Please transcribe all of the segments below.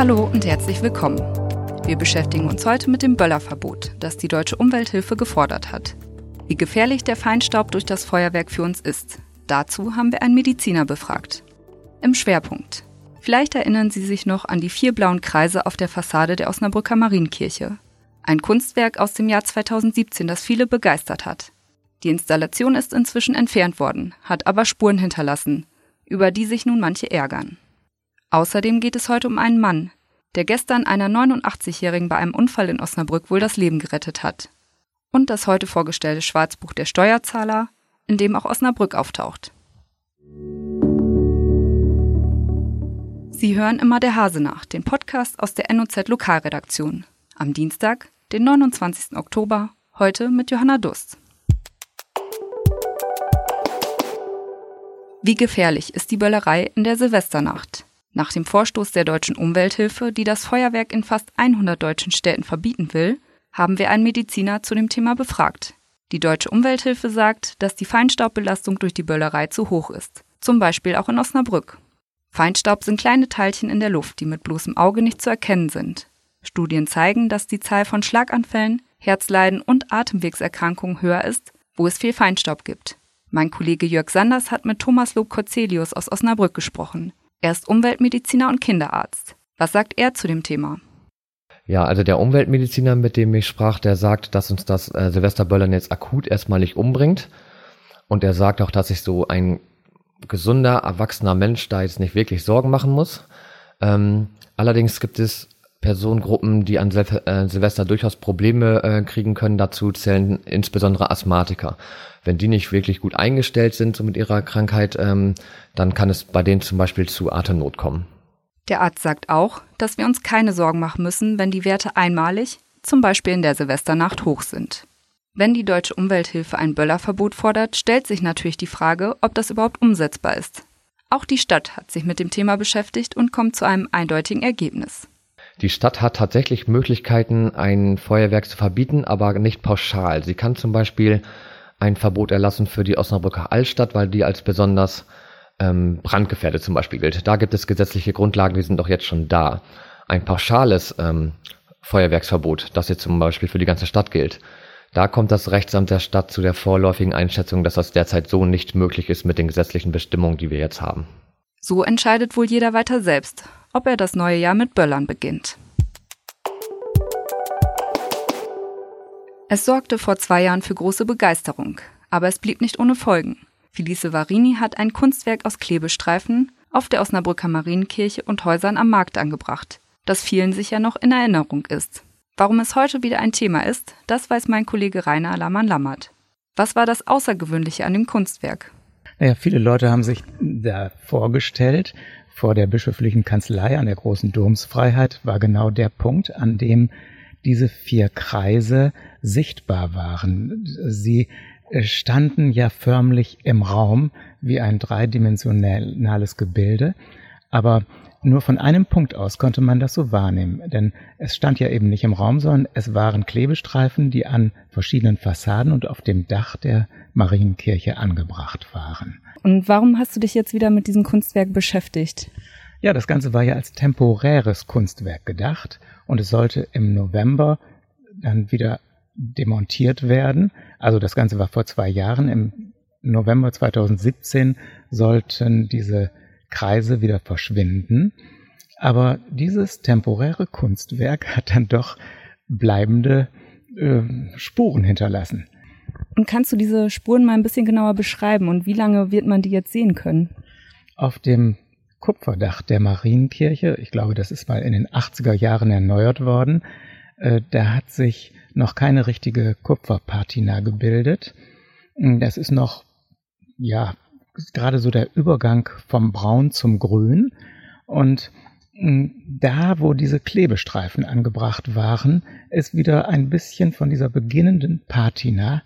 Hallo und herzlich willkommen. Wir beschäftigen uns heute mit dem Böllerverbot, das die Deutsche Umwelthilfe gefordert hat. Wie gefährlich der Feinstaub durch das Feuerwerk für uns ist, dazu haben wir einen Mediziner befragt. Im Schwerpunkt. Vielleicht erinnern Sie sich noch an die vier blauen Kreise auf der Fassade der Osnabrücker Marienkirche. Ein Kunstwerk aus dem Jahr 2017, das viele begeistert hat. Die Installation ist inzwischen entfernt worden, hat aber Spuren hinterlassen, über die sich nun manche ärgern. Außerdem geht es heute um einen Mann, der gestern einer 89-Jährigen bei einem Unfall in Osnabrück wohl das Leben gerettet hat. Und das heute vorgestellte Schwarzbuch der Steuerzahler, in dem auch Osnabrück auftaucht. Sie hören immer der Hase nach, den Podcast aus der NOZ Lokalredaktion. Am Dienstag, den 29. Oktober, heute mit Johanna Dust. Wie gefährlich ist die Böllerei in der Silvesternacht? Nach dem Vorstoß der deutschen Umwelthilfe, die das Feuerwerk in fast 100 deutschen Städten verbieten will, haben wir einen Mediziner zu dem Thema befragt. Die deutsche Umwelthilfe sagt, dass die Feinstaubbelastung durch die Böllerei zu hoch ist, zum Beispiel auch in Osnabrück. Feinstaub sind kleine Teilchen in der Luft, die mit bloßem Auge nicht zu erkennen sind. Studien zeigen, dass die Zahl von Schlaganfällen, Herzleiden und Atemwegserkrankungen höher ist, wo es viel Feinstaub gibt. Mein Kollege Jörg Sanders hat mit Thomas Lob Corzelius aus Osnabrück gesprochen. Er ist Umweltmediziner und Kinderarzt. Was sagt er zu dem Thema? Ja, also der Umweltmediziner, mit dem ich sprach, der sagt, dass uns das äh, Silvesterböllern jetzt akut erstmal nicht umbringt. Und er sagt auch, dass sich so ein gesunder, erwachsener Mensch da jetzt nicht wirklich Sorgen machen muss. Ähm, allerdings gibt es Personengruppen, die an Sil äh, Silvester durchaus Probleme äh, kriegen können. Dazu zählen insbesondere Asthmatiker. Wenn die nicht wirklich gut eingestellt sind so mit ihrer Krankheit, ähm, dann kann es bei denen zum Beispiel zu Atemnot kommen. Der Arzt sagt auch, dass wir uns keine Sorgen machen müssen, wenn die Werte einmalig, zum Beispiel in der Silvesternacht, hoch sind. Wenn die deutsche Umwelthilfe ein Böllerverbot fordert, stellt sich natürlich die Frage, ob das überhaupt umsetzbar ist. Auch die Stadt hat sich mit dem Thema beschäftigt und kommt zu einem eindeutigen Ergebnis. Die Stadt hat tatsächlich Möglichkeiten, ein Feuerwerk zu verbieten, aber nicht pauschal. Sie kann zum Beispiel ein Verbot erlassen für die Osnabrücker Altstadt, weil die als besonders ähm, brandgefährdet zum Beispiel gilt. Da gibt es gesetzliche Grundlagen, die sind doch jetzt schon da. Ein pauschales ähm, Feuerwerksverbot, das jetzt zum Beispiel für die ganze Stadt gilt, da kommt das Rechtsamt der Stadt zu der vorläufigen Einschätzung, dass das derzeit so nicht möglich ist mit den gesetzlichen Bestimmungen, die wir jetzt haben. So entscheidet wohl jeder weiter selbst, ob er das neue Jahr mit Böllern beginnt. Es sorgte vor zwei Jahren für große Begeisterung, aber es blieb nicht ohne Folgen. Felice Varini hat ein Kunstwerk aus Klebestreifen auf der Osnabrücker Marienkirche und Häusern am Markt angebracht, das vielen sicher noch in Erinnerung ist. Warum es heute wieder ein Thema ist, das weiß mein Kollege Rainer Lamann-Lammert. Was war das Außergewöhnliche an dem Kunstwerk? Naja, viele Leute haben sich da vorgestellt, vor der bischöflichen Kanzlei an der großen Domsfreiheit war genau der Punkt, an dem diese vier Kreise sichtbar waren. Sie äh, standen ja förmlich im Raum wie ein dreidimensionales Gebilde, aber nur von einem Punkt aus konnte man das so wahrnehmen, denn es stand ja eben nicht im Raum, sondern es waren Klebestreifen, die an verschiedenen Fassaden und auf dem Dach der Marienkirche angebracht waren. Und warum hast du dich jetzt wieder mit diesem Kunstwerk beschäftigt? Ja, das Ganze war ja als temporäres Kunstwerk gedacht und es sollte im November dann wieder demontiert werden. Also das Ganze war vor zwei Jahren. Im November 2017 sollten diese Kreise wieder verschwinden. Aber dieses temporäre Kunstwerk hat dann doch bleibende äh, Spuren hinterlassen. Und kannst du diese Spuren mal ein bisschen genauer beschreiben und wie lange wird man die jetzt sehen können? Auf dem Kupferdach der Marienkirche, ich glaube, das ist mal in den 80er Jahren erneuert worden, äh, da hat sich noch keine richtige Kupferpatina gebildet. Das ist noch, ja, gerade so der Übergang vom Braun zum Grün. Und da, wo diese Klebestreifen angebracht waren, ist wieder ein bisschen von dieser beginnenden Patina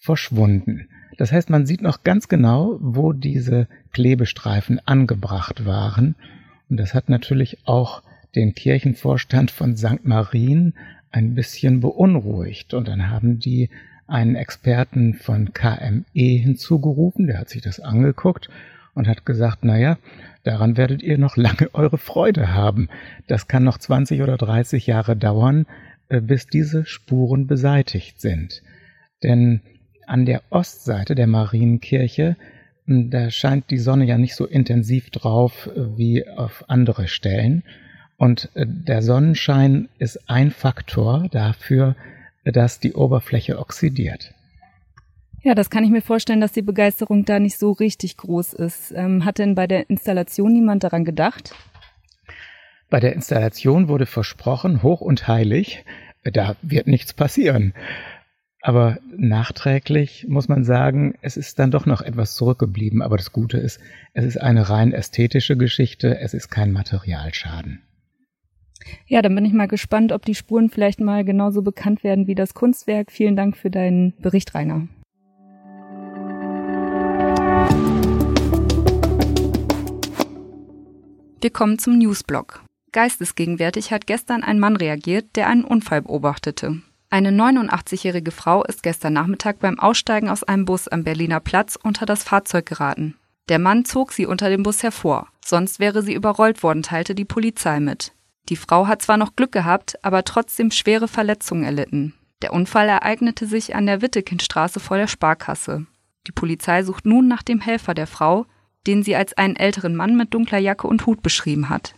verschwunden. Das heißt, man sieht noch ganz genau, wo diese Klebestreifen angebracht waren. Und das hat natürlich auch den Kirchenvorstand von St. Marien ein bisschen beunruhigt. Und dann haben die einen Experten von KME hinzugerufen, der hat sich das angeguckt und hat gesagt, naja, daran werdet ihr noch lange eure Freude haben. Das kann noch 20 oder 30 Jahre dauern, äh, bis diese Spuren beseitigt sind. Denn an der Ostseite der Marienkirche, hm, da scheint die Sonne ja nicht so intensiv drauf äh, wie auf andere Stellen. Und äh, der Sonnenschein ist ein Faktor dafür, dass die Oberfläche oxidiert. Ja, das kann ich mir vorstellen, dass die Begeisterung da nicht so richtig groß ist. Ähm, hat denn bei der Installation niemand daran gedacht? Bei der Installation wurde versprochen, hoch und heilig, da wird nichts passieren. Aber nachträglich muss man sagen, es ist dann doch noch etwas zurückgeblieben. Aber das Gute ist, es ist eine rein ästhetische Geschichte, es ist kein Materialschaden. Ja, dann bin ich mal gespannt, ob die Spuren vielleicht mal genauso bekannt werden wie das Kunstwerk. Vielen Dank für deinen Bericht, Rainer. Wir kommen zum Newsblog. Geistesgegenwärtig hat gestern ein Mann reagiert, der einen Unfall beobachtete. Eine 89-jährige Frau ist gestern Nachmittag beim Aussteigen aus einem Bus am Berliner Platz unter das Fahrzeug geraten. Der Mann zog sie unter dem Bus hervor, sonst wäre sie überrollt worden, teilte die Polizei mit. Die Frau hat zwar noch Glück gehabt, aber trotzdem schwere Verletzungen erlitten. Der Unfall ereignete sich an der Wittekindstraße vor der Sparkasse. Die Polizei sucht nun nach dem Helfer der Frau, den sie als einen älteren Mann mit dunkler Jacke und Hut beschrieben hat.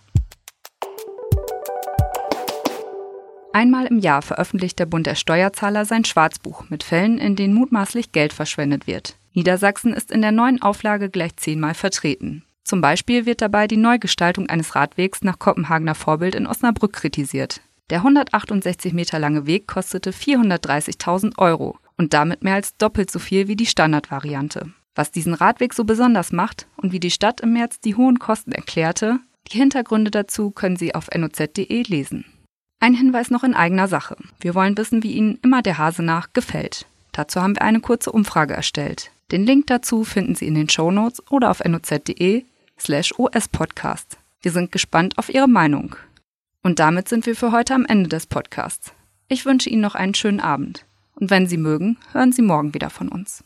Einmal im Jahr veröffentlicht der Bund der Steuerzahler sein Schwarzbuch mit Fällen, in denen mutmaßlich Geld verschwendet wird. Niedersachsen ist in der neuen Auflage gleich zehnmal vertreten. Zum Beispiel wird dabei die Neugestaltung eines Radwegs nach Kopenhagener Vorbild in Osnabrück kritisiert. Der 168 Meter lange Weg kostete 430.000 Euro und damit mehr als doppelt so viel wie die Standardvariante. Was diesen Radweg so besonders macht und wie die Stadt im März die hohen Kosten erklärte, die Hintergründe dazu können Sie auf noz.de lesen. Ein Hinweis noch in eigener Sache. Wir wollen wissen, wie Ihnen immer der Hase nach gefällt. Dazu haben wir eine kurze Umfrage erstellt. Den Link dazu finden Sie in den Shownotes oder auf noz.de slash ospodcast. Wir sind gespannt auf Ihre Meinung. Und damit sind wir für heute am Ende des Podcasts. Ich wünsche Ihnen noch einen schönen Abend. Und wenn Sie mögen, hören Sie morgen wieder von uns.